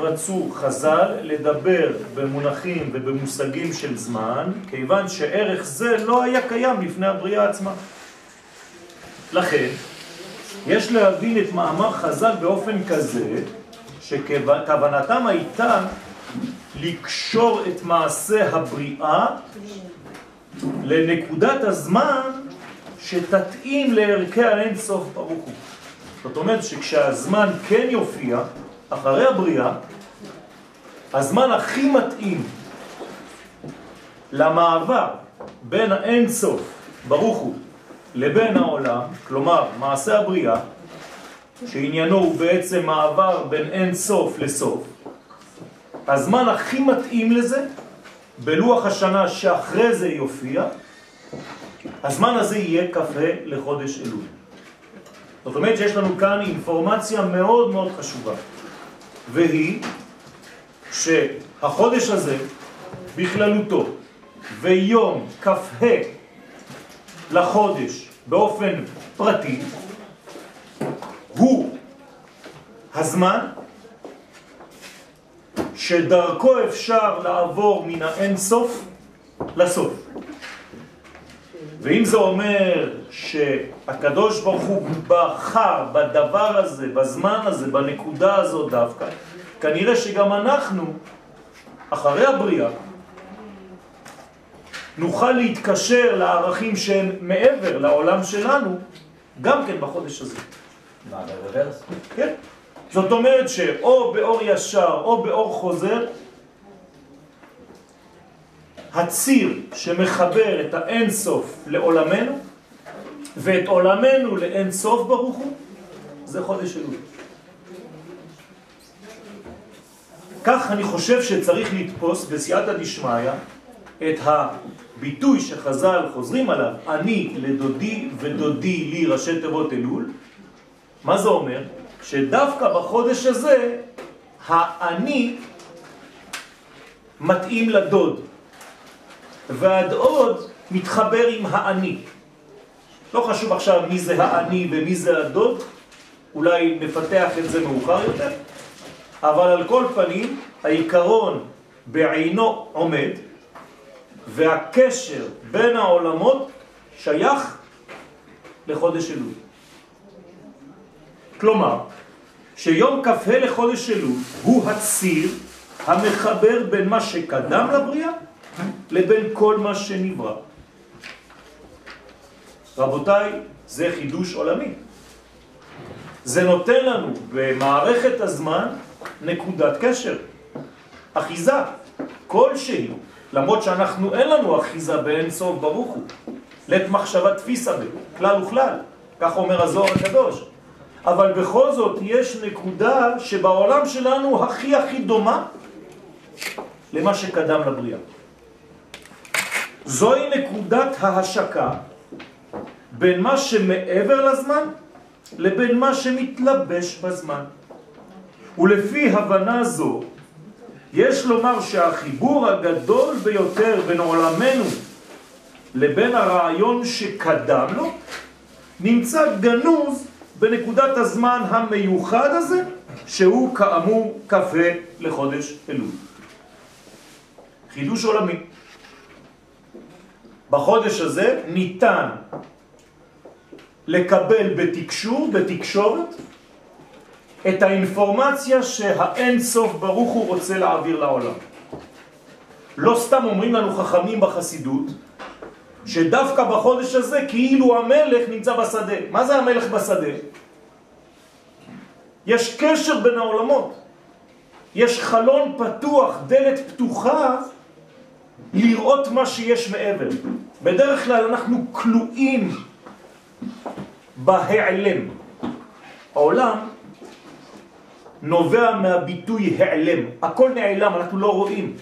רצו חז"ל לדבר במונחים ובמושגים של זמן, כיוון שערך זה לא היה קיים לפני הבריאה עצמה. לכן, יש להבין את מאמר חז"ל באופן כזה, שכוונתם הייתה לקשור את מעשה הבריאה לנקודת הזמן שתתאים לערכי האין סוף ברוך הוא. זאת אומרת שכשהזמן כן יופיע, אחרי הבריאה, הזמן הכי מתאים למעבר בין האין סוף ברוך הוא לבין העולם, כלומר מעשה הבריאה, שעניינו הוא בעצם מעבר בין אין סוף לסוף, הזמן הכי מתאים לזה, בלוח השנה שאחרי זה יופיע, הזמן הזה יהיה כ"ה לחודש אלול. זאת אומרת שיש לנו כאן אינפורמציה מאוד מאוד חשובה, והיא שהחודש הזה בכללותו ויום כ"ה לחודש באופן פרטי הוא הזמן שדרכו אפשר לעבור מן האין סוף לסוף. ואם זה אומר שהקדוש ברוך הוא בחר בדבר הזה, בזמן הזה, בנקודה הזאת דווקא, כנראה שגם אנחנו, אחרי הבריאה, נוכל להתקשר לערכים שהם מעבר לעולם שלנו, גם כן בחודש הזה. מה, ברוורס? כן. זאת אומרת שאו באור ישר או באור חוזר, הציר שמחבר את האין סוף לעולמנו ואת עולמנו לאין סוף ברוך הוא, זה חודש אלול. כך אני חושב שצריך לתפוס בסייעתא דשמיא את הביטוי שחז"ל חוזרים עליו, אני לדודי ודודי לי ראשי תיבות אלול. מה זה אומר? שדווקא בחודש הזה האני מתאים לדוד והדוד מתחבר עם האני. לא חשוב עכשיו מי זה האני ומי זה הדוד, אולי נפתח את זה מאוחר יותר, אבל על כל פנים העיקרון בעינו עומד והקשר בין העולמות שייך לחודש אלול. כלומר, שיום כ"ה לחודש אלול הוא הציר המחבר בין מה שקדם לבריאה לבין כל מה שנברא. רבותיי, זה חידוש עולמי. זה נותן לנו במערכת הזמן נקודת קשר, אחיזה כלשהי, למרות שאנחנו אין לנו אחיזה באין סוף ברוך הוא, לת מחשבה תפיסה בכלל וכלל, כך אומר הזוהר הקדוש. אבל בכל זאת יש נקודה שבעולם שלנו הכי הכי דומה למה שקדם לבריאה. זוהי נקודת ההשקה בין מה שמעבר לזמן לבין מה שמתלבש בזמן. ולפי הבנה זו, יש לומר שהחיבור הגדול ביותר בין עולמנו לבין הרעיון שקדם לו, נמצא גנוז בנקודת הזמן המיוחד הזה, שהוא כאמור כ"ה לחודש אלול. חידוש עולמי. בחודש הזה ניתן לקבל בתקשור, בתקשורת, את האינפורמציה שהאין סוף ברוך הוא רוצה להעביר לעולם. לא סתם אומרים לנו חכמים בחסידות, שדווקא בחודש הזה כאילו המלך נמצא בשדה. מה זה המלך בשדה? יש קשר בין העולמות. יש חלון פתוח, דלת פתוחה, לראות מה שיש מעבר. בדרך כלל אנחנו כלואים בהעלם. העולם נובע מהביטוי העלם. הכל נעלם, אנחנו לא רואים.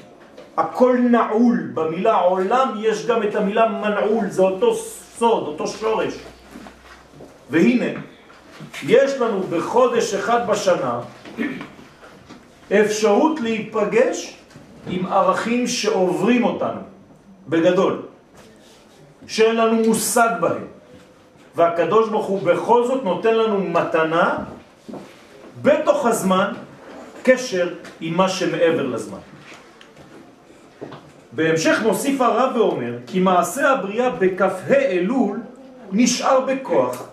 הכל נעול. במילה עולם יש גם את המילה מנעול, זה אותו סוד, אותו שורש. והנה, יש לנו בחודש אחד בשנה אפשרות להיפגש עם ערכים שעוברים אותנו, בגדול, שאין לנו מושג בהם. והקדוש ברוך הוא בכל זאת נותן לנו מתנה בתוך הזמן קשר עם מה שמעבר לזמן. בהמשך מוסיף הרב ואומר כי מעשה הבריאה בכ"ה אלול נשאר בכוח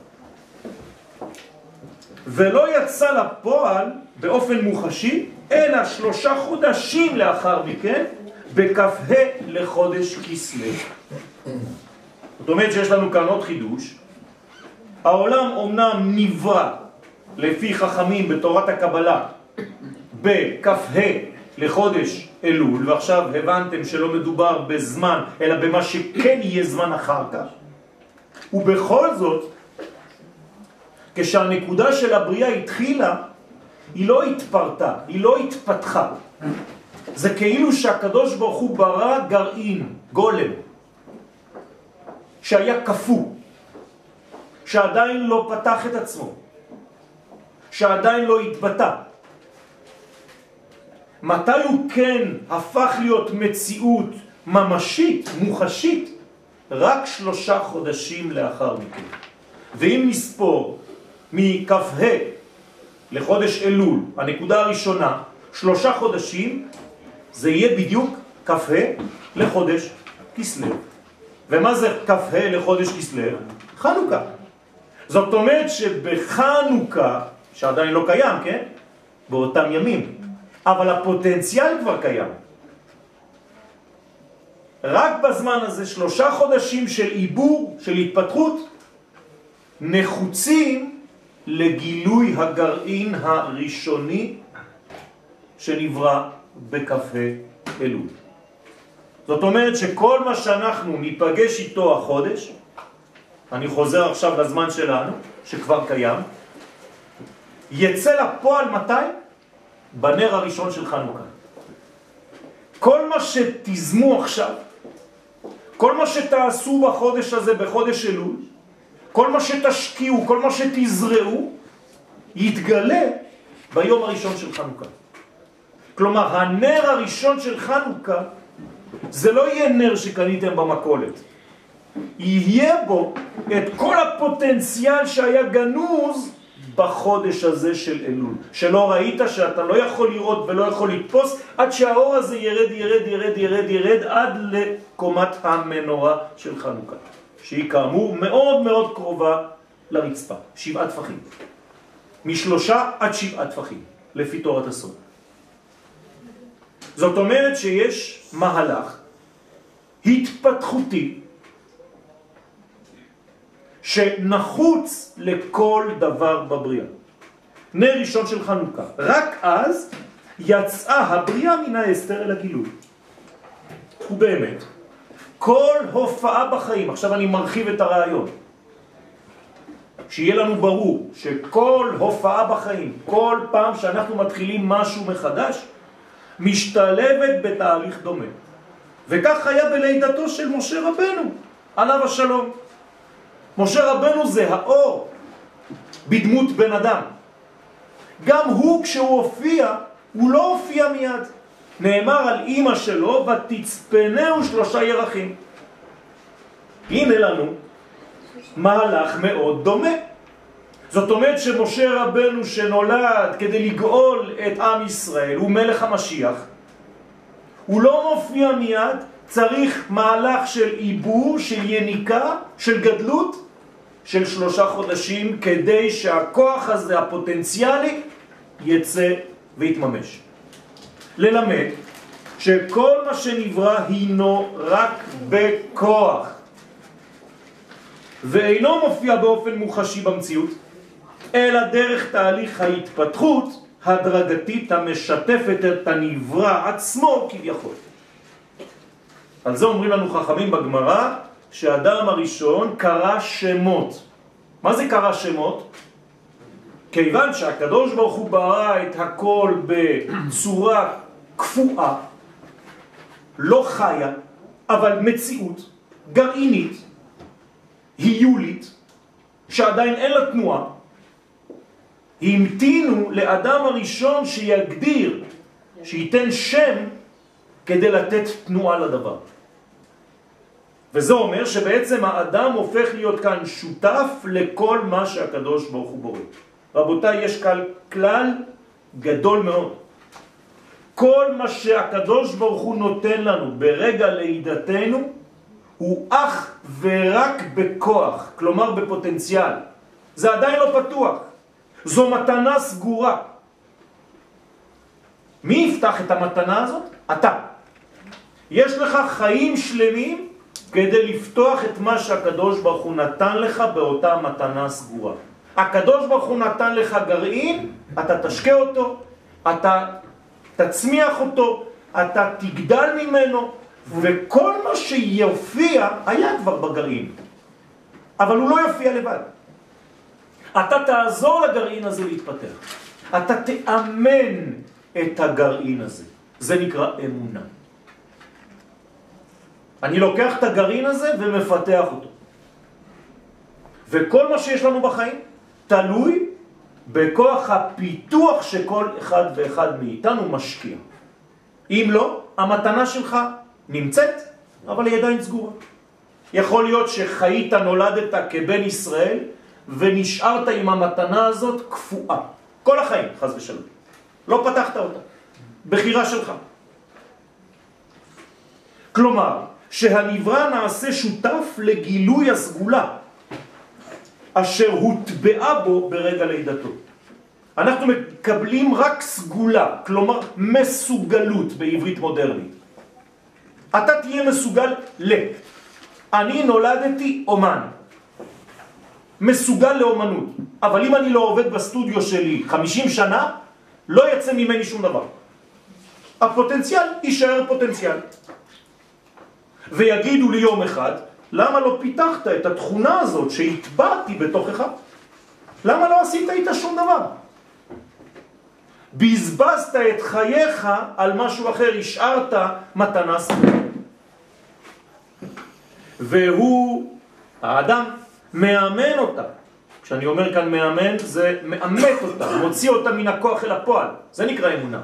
ולא יצא לפועל באופן מוחשי אלא שלושה חודשים לאחר מכן בכ"ה לחודש כסלו. זאת אומרת שיש לנו כאן עוד חידוש. העולם אומנם נברא לפי חכמים בתורת הקבלה בכ"ה לחודש אלול, ועכשיו הבנתם שלא מדובר בזמן, אלא במה שכן יהיה זמן אחר כך. ובכל זאת, כשהנקודה של הבריאה התחילה, היא לא התפרטה, היא לא התפתחה. זה כאילו שהקדוש ברוך הוא ברא גרעין, גולם, שהיה כפו, שעדיין לא פתח את עצמו, שעדיין לא התבטא. מתי הוא כן הפך להיות מציאות ממשית, מוחשית? רק שלושה חודשים לאחר מכן. ואם נספור מכ"ה לחודש אלול, הנקודה הראשונה, שלושה חודשים, זה יהיה בדיוק כ"ה לחודש כסלו. ומה זה כ"ה לחודש כסלו? חנוכה. זאת אומרת שבחנוכה, שעדיין לא קיים, כן? באותם ימים, אבל הפוטנציאל כבר קיים. רק בזמן הזה, שלושה חודשים של עיבור, של התפתחות, נחוצים לגילוי הגרעין הראשוני שנברא בכ"ה אלול. זאת אומרת שכל מה שאנחנו ניפגש איתו החודש, אני חוזר עכשיו לזמן שלנו, שכבר קיים, יצא לפועל מתי? בנר הראשון של חנוכה. כל מה שתזמו עכשיו, כל מה שתעשו בחודש הזה, בחודש אלול, כל מה שתשקיעו, כל מה שתזרעו, יתגלה ביום הראשון של חנוכה. כלומר, הנר הראשון של חנוכה זה לא יהיה נר שקניתם במקולת. יהיה בו את כל הפוטנציאל שהיה גנוז בחודש הזה של אלול, שלא ראית שאתה לא יכול לראות ולא יכול לתפוס עד שהאור הזה ירד, ירד, ירד, ירד, ירד עד לקומת המנורה של חנוכה, שהיא כאמור מאוד מאוד קרובה לרצפה, שבעה טפחים. משלושה עד שבעה טפחים, לפי תורת הסוד. זאת אומרת שיש מהלך התפתחותי שנחוץ לכל דבר בבריאה. נר ראשון של חנוכה. רק אז יצאה הבריאה מן האסתר אל הגילוי. ובאמת, כל הופעה בחיים, עכשיו אני מרחיב את הרעיון, שיהיה לנו ברור שכל הופעה בחיים, כל פעם שאנחנו מתחילים משהו מחדש, משתלבת בתהליך דומה. וכך היה בלידתו של משה רבנו, עליו השלום. משה רבנו זה האור בדמות בן אדם. גם הוא כשהוא הופיע, הוא לא הופיע מיד. נאמר על אימא שלו, ותצפנהו שלושה ירחים. הנה לנו מהלך מאוד דומה. זאת אומרת שמשה רבנו שנולד כדי לגאול את עם ישראל, הוא מלך המשיח, הוא לא מופיע מיד, צריך מהלך של עיבור, של יניקה, של גדלות, של שלושה חודשים, כדי שהכוח הזה, הפוטנציאלי, יצא ויתממש. ללמד שכל מה שנברא הינו רק בכוח, ואינו מופיע באופן מוחשי במציאות, אלא דרך תהליך ההתפתחות הדרגתית המשתפת את הנברא עצמו כביכול. על זה אומרים לנו חכמים בגמרא, שאדם הראשון קרא שמות. מה זה קרא שמות? כיוון שהקדוש ברוך הוא ברא את הכל בצורה קפואה, לא חיה, אבל מציאות, גרעינית, היולית, שעדיין אין לה תנועה, המתינו לאדם הראשון שיגדיר, שייתן שם כדי לתת תנועה לדבר. וזה אומר שבעצם האדם הופך להיות כאן שותף לכל מה שהקדוש ברוך הוא בורא. רבותיי, יש כאן כלל גדול מאוד. כל מה שהקדוש ברוך הוא נותן לנו ברגע לידתנו הוא אך ורק בכוח, כלומר בפוטנציאל. זה עדיין לא פתוח. זו מתנה סגורה. מי יפתח את המתנה הזאת? אתה. יש לך חיים שלמים כדי לפתוח את מה שהקדוש ברוך הוא נתן לך באותה מתנה סגורה. הקדוש ברוך הוא נתן לך גרעין, אתה תשקה אותו, אתה תצמיח אותו, אתה תגדל ממנו, וכל מה שיופיע היה כבר בגרעין. אבל הוא לא יופיע לבד. אתה תעזור לגרעין הזה להתפתח. אתה תאמן את הגרעין הזה. זה נקרא אמונה. אני לוקח את הגרעין הזה ומפתח אותו. וכל מה שיש לנו בחיים תלוי בכוח הפיתוח שכל אחד ואחד מאיתנו משקיע. אם לא, המתנה שלך נמצאת, אבל היא עדיין סגורה. יכול להיות שחיית, נולדת כבן ישראל, ונשארת עם המתנה הזאת קפואה. כל החיים, חז ושלום. לא פתחת אותה. בחירה שלך. כלומר, שהנברא נעשה שותף לגילוי הסגולה, אשר הוטבעה בו ברגע לידתו. אנחנו מקבלים רק סגולה, כלומר מסוגלות בעברית מודרנית. אתה תהיה מסוגל ל. אני נולדתי אומן, מסוגל לאומנות, אבל אם אני לא עובד בסטודיו שלי 50 שנה, לא יצא ממני שום דבר. הפוטנציאל יישאר פוטנציאל. ויגידו לי יום אחד, למה לא פיתחת את התכונה הזאת שהטבעתי בתוכך? למה לא עשית איתה שום דבר? בזבזת את חייך על משהו אחר, השארת מתנה סביבה. והוא, האדם, מאמן אותה. כשאני אומר כאן מאמן, זה מאמת אותה, מוציא אותה מן הכוח אל הפועל. זה נקרא אמונה.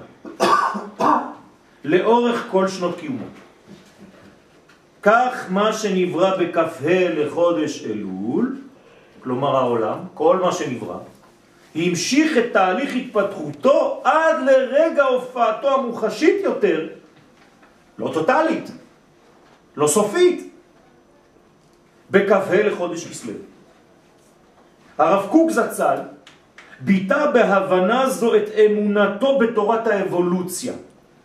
לאורך כל שנות קיומו. כך מה שנברא בכ"ה לחודש אלול, כלומר העולם, כל מה שנברא, המשיך את תהליך התפתחותו עד לרגע הופעתו המוחשית יותר, לא טוטלית, לא סופית, בכ"ה לחודש כסלו. הרב קוק זצ"ל ביטא בהבנה זו את אמונתו בתורת האבולוציה,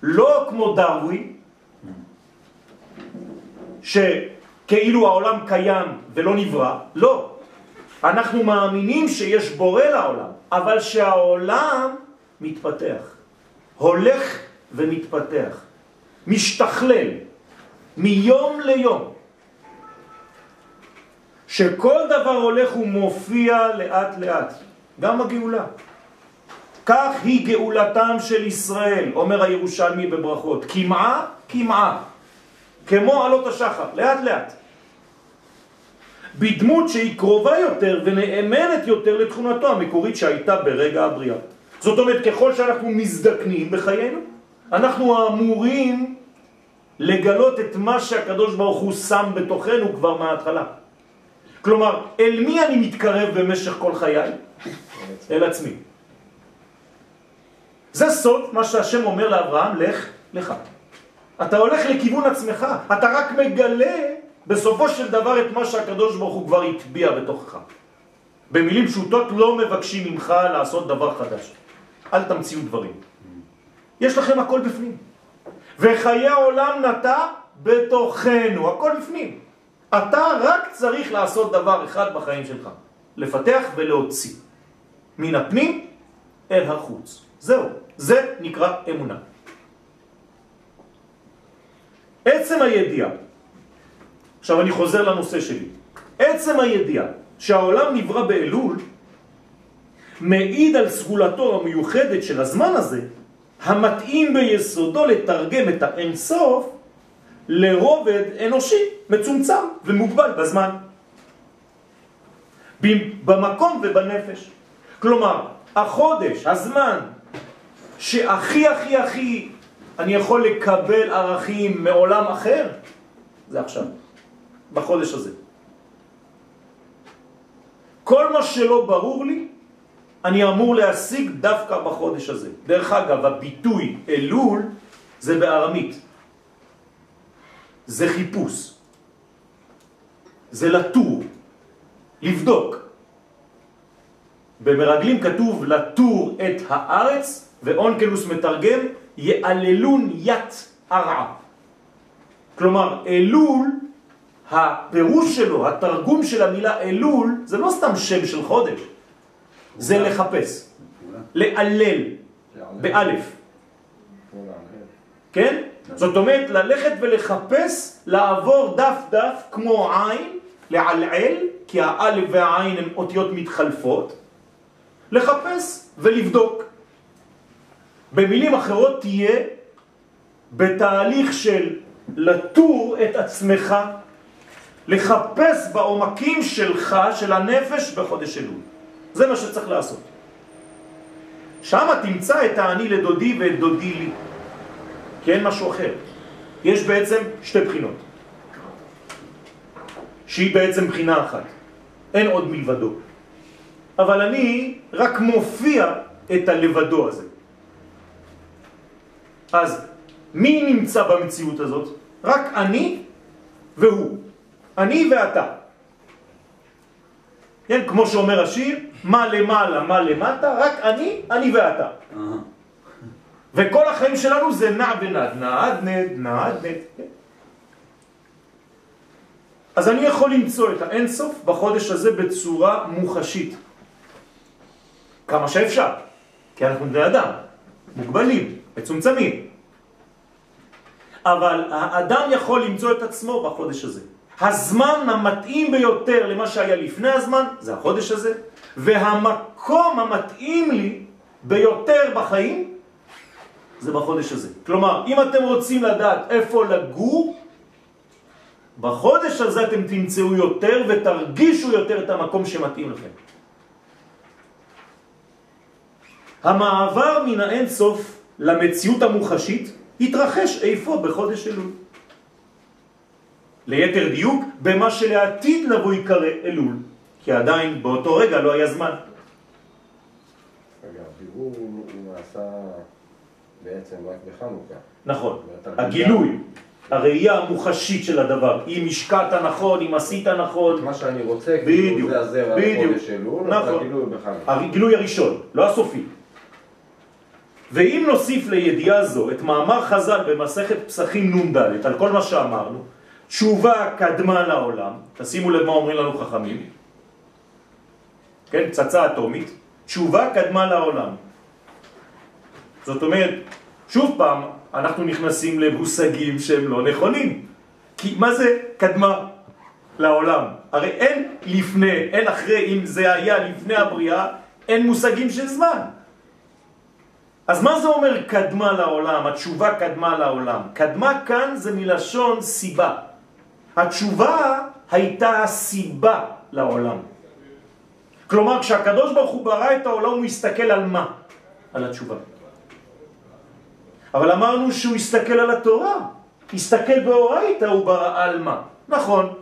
לא כמו דרווין, שכאילו העולם קיים ולא נברא, לא. אנחנו מאמינים שיש בורא לעולם, אבל שהעולם מתפתח, הולך ומתפתח, משתכלל מיום ליום. שכל דבר הולך ומופיע לאט לאט, גם הגאולה. כך היא גאולתם של ישראל, אומר הירושלמי בברכות, כמעה, כמעה. כמו עלות השחר, לאט לאט. בדמות שהיא קרובה יותר ונאמנת יותר לתכונתו המקורית שהייתה ברגע הבריאה. זאת אומרת, ככל שאנחנו מזדקנים בחיינו, אנחנו אמורים לגלות את מה שהקדוש ברוך הוא שם בתוכנו כבר מההתחלה. כלומר, אל מי אני מתקרב במשך כל חיי? אל עצמי. זה סוד מה שהשם אומר לאברהם, לך לך. אתה הולך לכיוון עצמך, אתה רק מגלה בסופו של דבר את מה שהקדוש ברוך הוא כבר הטביע בתוכך. במילים פשוטות לא מבקשים ממך לעשות דבר חדש. אל תמציאו דברים. יש לכם הכל בפנים. וחיי העולם נטע בתוכנו, הכל בפנים. אתה רק צריך לעשות דבר אחד בחיים שלך, לפתח ולהוציא. מן הפנים אל החוץ. זהו, זה נקרא אמונה. עצם הידיעה, עכשיו אני חוזר לנושא שלי, עצם הידיעה שהעולם נברא באלול מעיד על סגולתו המיוחדת של הזמן הזה, המתאים ביסודו לתרגם את האינסוף לרובד אנושי מצומצם ומוגבל בזמן, במקום ובנפש. כלומר, החודש, הזמן, שהכי הכי הכי אני יכול לקבל ערכים מעולם אחר, זה עכשיו, בחודש הזה. כל מה שלא ברור לי, אני אמור להשיג דווקא בחודש הזה. דרך אגב, הביטוי אלול זה בארמית. זה חיפוש. זה לטור, לבדוק. במרגלים כתוב לטור את הארץ, ואונקלוס מתרגם יעללון ית ארעה. כלומר, אלול, הפירוש שלו, התרגום של המילה אלול, זה לא סתם שם של חודש, זה לחפש, לעלל, באלף. כן? זאת אומרת, ללכת ולחפש, לעבור דף דף כמו עין, לעלעל, כי האלף והעין הן אותיות מתחלפות, לחפש ולבדוק. במילים אחרות תהיה בתהליך של לטור את עצמך, לחפש בעומקים שלך, של הנפש, בחודש אלול. זה מה שצריך לעשות. שם תמצא את העני לדודי ואת דודי לי. כי אין משהו אחר. יש בעצם שתי בחינות, שהיא בעצם בחינה אחת. אין עוד מלבדו. אבל אני רק מופיע את הלבדו הזה. אז מי נמצא במציאות הזאת? רק אני והוא. אני ואתה. כן, כמו שאומר השיר, מה למעלה, מה למטה, רק אני, אני ואתה. וכל החיים שלנו זה נע ונד, נעד נד, נעד נד. כן? אז אני יכול למצוא את האינסוף בחודש הזה בצורה מוחשית. כמה שאפשר, כי אנחנו בני אדם, מוגבלים, מצומצמים. אבל האדם יכול למצוא את עצמו בחודש הזה. הזמן המתאים ביותר למה שהיה לפני הזמן זה החודש הזה, והמקום המתאים לי ביותר בחיים זה בחודש הזה. כלומר, אם אתם רוצים לדעת איפה לגור, בחודש הזה אתם תמצאו יותר ותרגישו יותר את המקום שמתאים לכם. המעבר מן האינסוף למציאות המוחשית התרחש איפה? בחודש אלול. ליתר דיוק, במה שלעתיד לבוא יקרא אלול, כי עדיין באותו רגע לא היה זמן. רגע, הבירור הוא נעשה בעצם רק בחנוכה. נכון, הגילוי, הראייה המוחשית של הדבר, אם השקעת נכון, אם עשית נכון. מה שאני רוצה, כאילו זה הזרע לחודש אלול, נכון. הגילוי בחנוכה. הגילוי הראשון, לא הסופי. ואם נוסיף לידיעה זו את מאמר חז"ל במסכת פסחים נ"ד, על כל מה שאמרנו, תשובה קדמה לעולם, תשימו לב מה אומרים לנו חכמים, כן, פצצה אטומית, תשובה קדמה לעולם. זאת אומרת, שוב פעם, אנחנו נכנסים למושגים שהם לא נכונים. כי מה זה קדמה לעולם? הרי אין לפני, אין אחרי, אם זה היה לפני הבריאה, אין מושגים של זמן. אז מה זה אומר קדמה לעולם? התשובה קדמה לעולם. קדמה כאן זה מלשון סיבה. התשובה הייתה הסיבה לעולם. כלומר, כשהקדוש ברוך הוא ברא את העולם, הוא הסתכל על מה? על התשובה. אבל אמרנו שהוא הסתכל על התורה. הסתכל באורייתא, הוא ברא על מה? נכון.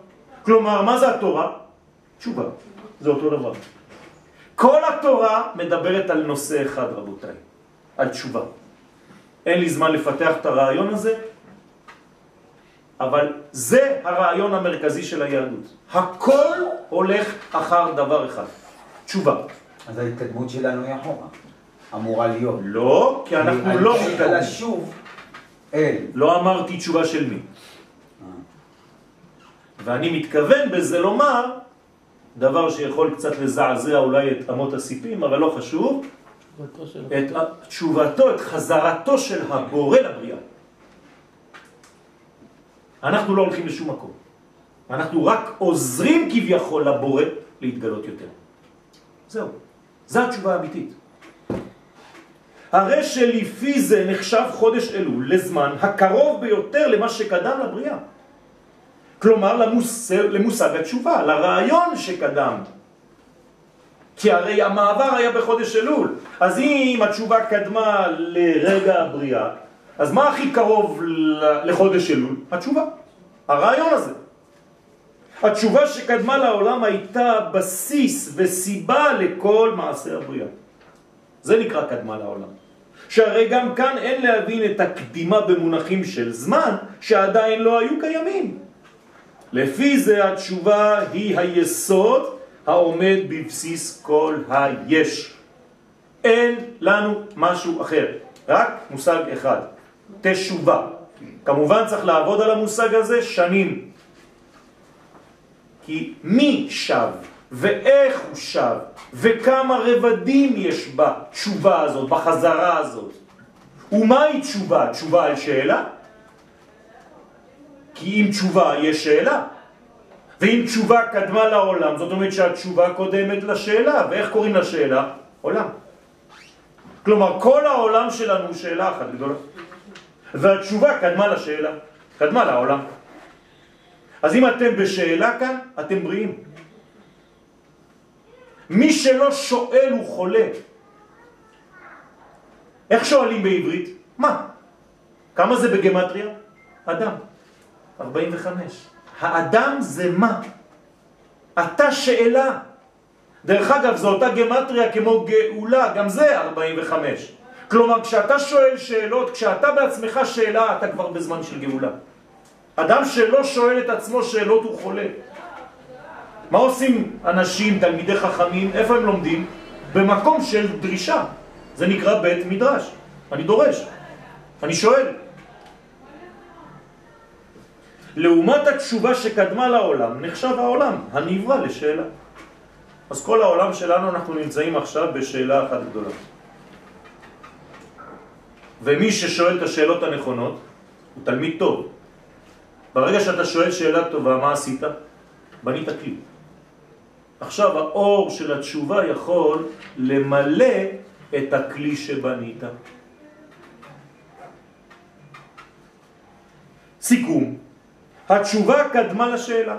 כלומר, מה זה התורה? תשובה. זה אותו דבר. כל התורה מדברת על נושא אחד, רבותיי. על תשובה. אין לי זמן לפתח את הרעיון הזה, אבל זה הרעיון המרכזי של היהדות. הכל הולך אחר דבר אחד, תשובה. אז ההתקדמות שלנו היא אחורה, אמורה להיות. לא, כי אנחנו לא מתקדמים. לשוב אל. לא אמרתי תשובה של מי. ואני מתכוון בזה לומר דבר שיכול קצת לזעזע אולי את אמות הסיפים, אבל לא חשוב, את תשובתו, את חזרתו של הבורא לבריאה. אנחנו לא הולכים לשום מקום. אנחנו רק עוזרים כביכול לבורא להתגלות יותר. זהו. זו התשובה האמיתית. הרי שלפי זה נחשב חודש אלול לזמן הקרוב ביותר למה שקדם לבריאה. כלומר למושג, למושג התשובה, לרעיון שקדם כי הרי המעבר היה בחודש אלול. אז אם התשובה קדמה לרגע הבריאה, אז מה הכי קרוב לחודש אלול? התשובה, הרעיון הזה. התשובה שקדמה לעולם הייתה בסיס וסיבה לכל מעשה הבריאה. זה נקרא קדמה לעולם. שהרי גם כאן אין להבין את הקדימה במונחים של זמן שעדיין לא היו קיימים. לפי זה התשובה היא היסוד העומד בבסיס כל היש. אין לנו משהו אחר, רק מושג אחד, תשובה. כמובן צריך לעבוד על המושג הזה שנים. כי מי שב ואיך הוא שב וכמה רבדים יש בתשובה הזאת, בחזרה הזאת. ומהי תשובה? תשובה על שאלה? כי אם תשובה יש שאלה. ואם תשובה קדמה לעולם, זאת אומרת שהתשובה קודמת לשאלה. ואיך קוראים לשאלה? עולם. כלומר, כל העולם שלנו הוא שאלה אחת גדולה. והתשובה קדמה לשאלה, קדמה לעולם. אז אם אתם בשאלה כאן, אתם בריאים. מי שלא שואל הוא חולה. איך שואלים בעברית? מה? כמה זה בגמטריה? אדם. 45. האדם זה מה? אתה שאלה. דרך אגב, זו אותה גמטריה כמו גאולה, גם זה 45. כלומר, כשאתה שואל שאלות, כשאתה בעצמך שאלה, אתה כבר בזמן של גאולה. אדם שלא שואל את עצמו שאלות הוא חולה. מה עושים אנשים, תלמידי חכמים, איפה הם לומדים? במקום של דרישה. זה נקרא בית מדרש. אני דורש, אני שואל. לעומת התשובה שקדמה לעולם, נחשב העולם, הנברא לשאלה. אז כל העולם שלנו אנחנו נמצאים עכשיו בשאלה אחת גדולה. ומי ששואל את השאלות הנכונות הוא תלמיד טוב. ברגע שאתה שואל שאלה טובה, מה עשית? בנית כלי. עכשיו האור של התשובה יכול למלא את הכלי שבנית. סיכום, התשובה קדמה לשאלה.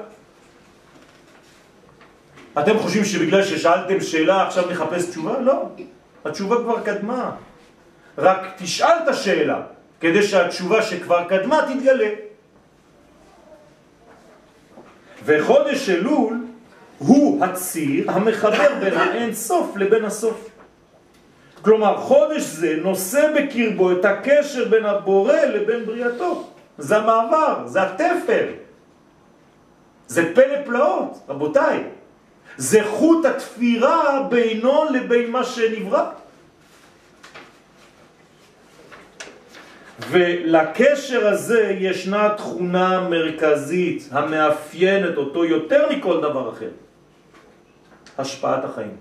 אתם חושבים שבגלל ששאלתם שאלה עכשיו נחפש תשובה? לא, התשובה כבר קדמה. רק תשאל את השאלה, כדי שהתשובה שכבר קדמה תתגלה. וחודש אלול הוא הציר המחבר בין האין סוף לבין הסוף. כלומר, חודש זה נושא בקרבו את הקשר בין הבורא לבין בריאתו. זה המעבר, זה התפר. זה פלא פלאות, רבותיי. זה חוט התפירה בינו לבין מה שנברא. ולקשר הזה ישנה תכונה מרכזית המאפיינת אותו יותר מכל דבר אחר. השפעת החיים.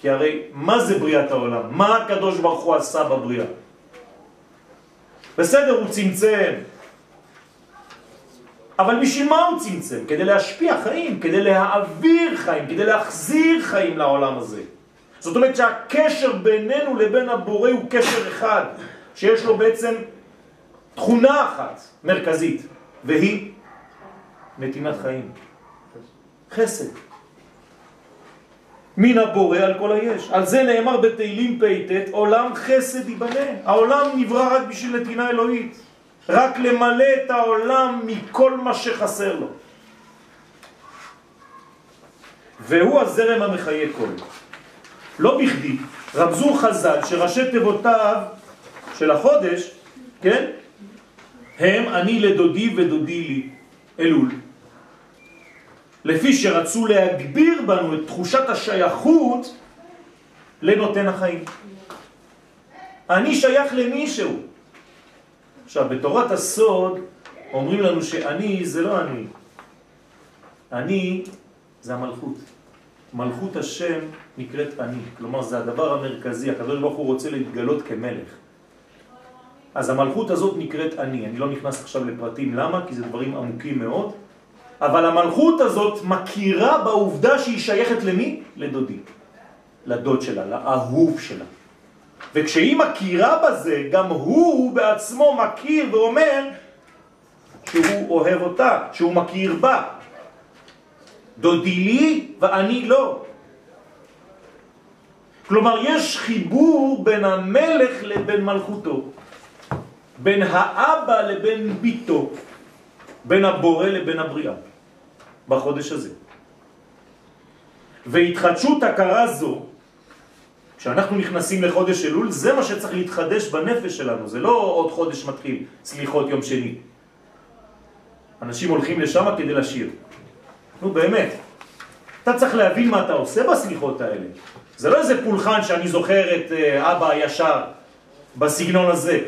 כי הרי מה זה בריאת העולם? מה הקדוש ברוך הוא עשה בבריאה? בסדר, הוא צמצם. אבל בשביל מה הוא צמצם? כדי להשפיע חיים, כדי להעביר חיים, כדי להחזיר חיים לעולם הזה. זאת אומרת שהקשר בינינו לבין הבורא הוא קשר אחד, שיש לו בעצם תכונה אחת מרכזית, והיא נתינת חיים. חסד. מן הבורא על כל היש. על זה נאמר בתהילים פ"ט, עולם חסד ייבנה. העולם נברא רק בשביל נתינה אלוהית. רק למלא את העולם מכל מה שחסר לו. והוא הזרם המחיה כל. לא בכדי, רמזו חז"ל שראשי תיבותיו של החודש, כן? הם אני לדודי ודודי לי, אלול. לפי שרצו להגביר בנו את תחושת השייכות לנותן החיים. אני שייך למישהו. עכשיו, בתורת הסוד אומרים לנו שאני זה לא אני. אני זה המלכות. מלכות השם נקראת אני. כלומר, זה הדבר המרכזי. הקדוש ברוך הוא רוצה להתגלות כמלך. אז המלכות הזאת נקראת אני. אני לא נכנס עכשיו לפרטים למה, כי זה דברים עמוקים מאוד. אבל המלכות הזאת מכירה בעובדה שהיא שייכת למי? לדודי. לדוד שלה, לאהוב שלה. וכשהיא מכירה בזה, גם הוא בעצמו מכיר ואומר שהוא אוהב אותה, שהוא מכיר בה. דודי לי ואני לא. כלומר, יש חיבור בין המלך לבין מלכותו, בין האבא לבין ביתו, בין הבורא לבין הבריאה, בחודש הזה. והתחדשות הכרה זו כשאנחנו נכנסים לחודש אלול, זה מה שצריך להתחדש בנפש שלנו, זה לא עוד חודש מתחיל, סליחות יום שני. אנשים הולכים לשם כדי לשיר. נו באמת, אתה צריך להבין מה אתה עושה בסליחות האלה. זה לא איזה פולחן שאני זוכר את אה, אבא הישר בסגנון הזה.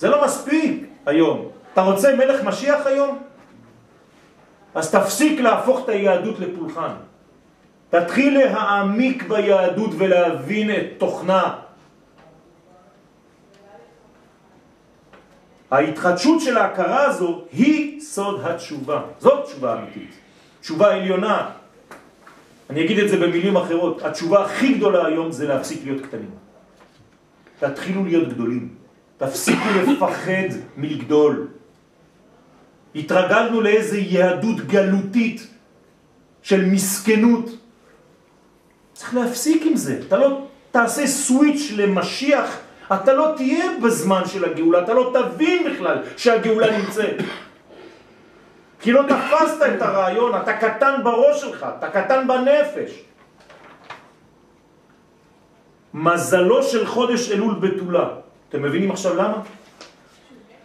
זה לא מספיק היום. אתה רוצה מלך משיח היום? אז תפסיק להפוך את היהדות לפולחן. תתחיל להעמיק ביהדות ולהבין את תוכנה. ההתחדשות של ההכרה הזו היא סוד התשובה. זאת תשובה אמיתית. תשובה עליונה. אני אגיד את זה במילים אחרות. התשובה הכי גדולה היום זה להפסיק להיות קטנים. תתחילו להיות גדולים. תפסיקו לפחד מלגדול. התרגלנו לאיזה יהדות גלותית של מסכנות. צריך להפסיק עם זה. אתה לא תעשה סוויץ' למשיח, אתה לא תהיה בזמן של הגאולה, אתה לא תבין בכלל שהגאולה נמצאת. כי לא תפסת את הרעיון, אתה קטן בראש שלך, אתה קטן בנפש. מזלו של חודש אלול בתולה. אתם מבינים עכשיו למה?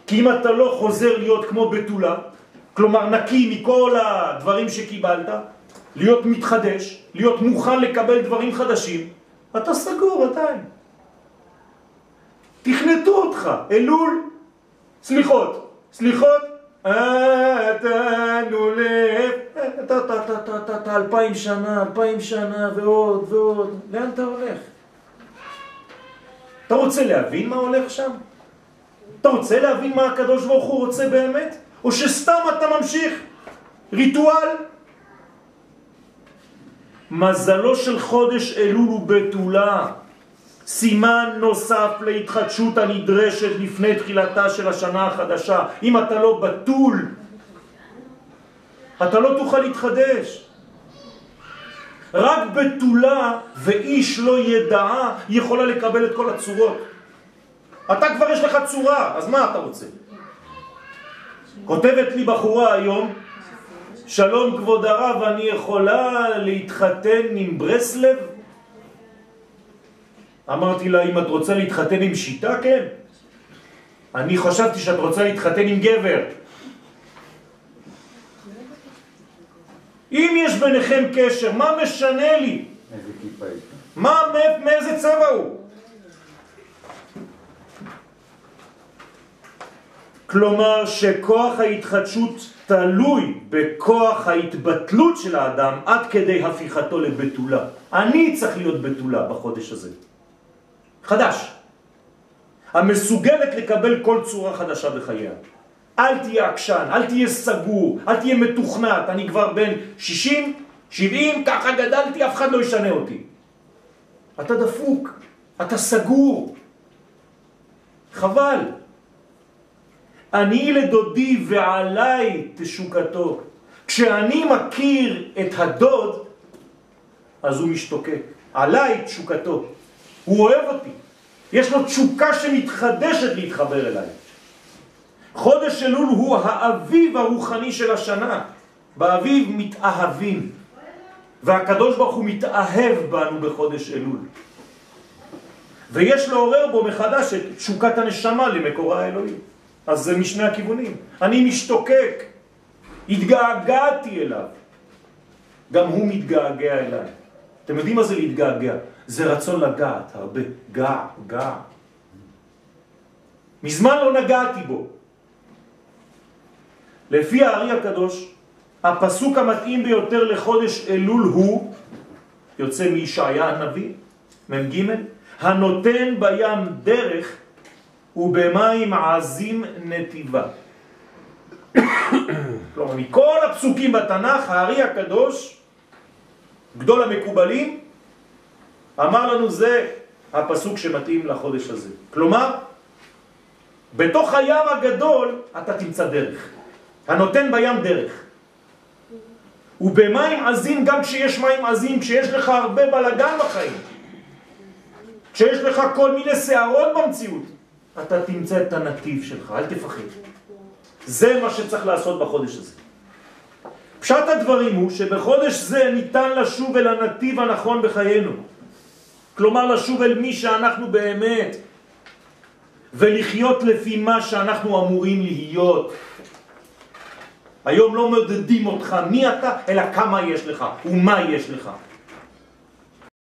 כי אם אתה לא חוזר להיות כמו בתולה, כלומר נקי מכל הדברים שקיבלת, להיות מתחדש, להיות מוכן לקבל דברים חדשים, אתה סגור עדיין. תכנתו אותך, אלול, סליחות, סליחות, אתנו לב, אתה אלפיים שנה, אלפיים שנה ועוד ועוד, לאן אתה הולך? אתה רוצה להבין מה הולך שם? אתה רוצה להבין מה הקדוש ברוך הוא רוצה באמת? או שסתם אתה ממשיך ריטואל? מזלו של חודש אלול הוא בתולה, סימן נוסף להתחדשות הנדרשת לפני תחילתה של השנה החדשה. אם אתה לא בתול, אתה לא תוכל להתחדש. רק בתולה ואיש לא ידעה יכולה לקבל את כל הצורות. אתה כבר יש לך צורה, אז מה אתה רוצה? כותבת לי בחורה היום, שלום כבוד הרב, אני יכולה להתחתן עם ברסלב? אמרתי לה, אם את רוצה להתחתן עם שיטה, כן. אני חשבתי שאת רוצה להתחתן עם גבר. אם יש ביניכם קשר, מה משנה לי? איזה כיפה יש? מה, מאיזה צבע הוא? כלומר שכוח ההתחדשות תלוי בכוח ההתבטלות של האדם עד כדי הפיכתו לבתולה. אני צריך להיות בתולה בחודש הזה. חדש. המסוגלת לקבל כל צורה חדשה בחייה. אל תהיה עקשן, אל תהיה סגור, אל תהיה מתוכנת. אני כבר בן 60, 70, ככה גדלתי, אף אחד לא ישנה אותי. אתה דפוק, אתה סגור. חבל. אני לדודי ועליי תשוקתו. כשאני מכיר את הדוד, אז הוא משתוקק. עליי תשוקתו. הוא אוהב אותי. יש לו תשוקה שמתחדשת להתחבר אליי. חודש אלול הוא האביב הרוחני של השנה. באביב מתאהבים. והקדוש ברוך הוא מתאהב בנו בחודש אלול. ויש לעורר בו מחדש את תשוקת הנשמה למקורה האלוהים. אז זה משני הכיוונים. אני משתוקק, התגעגעתי אליו. גם הוא מתגעגע אליי. אתם יודעים מה זה להתגעגע? זה רצון לגעת הרבה. גע, גע. מזמן לא נגעתי בו. לפי הארי הקדוש, הפסוק המתאים ביותר לחודש אלול הוא, יוצא מישעיה הנביא, מ"ג, הנותן בים דרך ובמים עזים נתיבה. כלומר, מכל הפסוקים בתנ"ך, הארי הקדוש, גדול המקובלים, אמר לנו זה הפסוק שמתאים לחודש הזה. כלומר, בתוך הים הגדול אתה תמצא דרך. הנותן בים דרך. ובמים עזים, גם כשיש מים עזים, כשיש לך הרבה בלגן בחיים, כשיש לך כל מיני שערות במציאות, אתה תמצא את הנתיב שלך, אל תפחד. זה מה שצריך לעשות בחודש הזה. פשט הדברים הוא שבחודש זה ניתן לשוב אל הנתיב הנכון בחיינו. כלומר לשוב אל מי שאנחנו באמת, ולחיות לפי מה שאנחנו אמורים להיות. היום לא מודדים אותך מי אתה, אלא כמה יש לך ומה יש לך.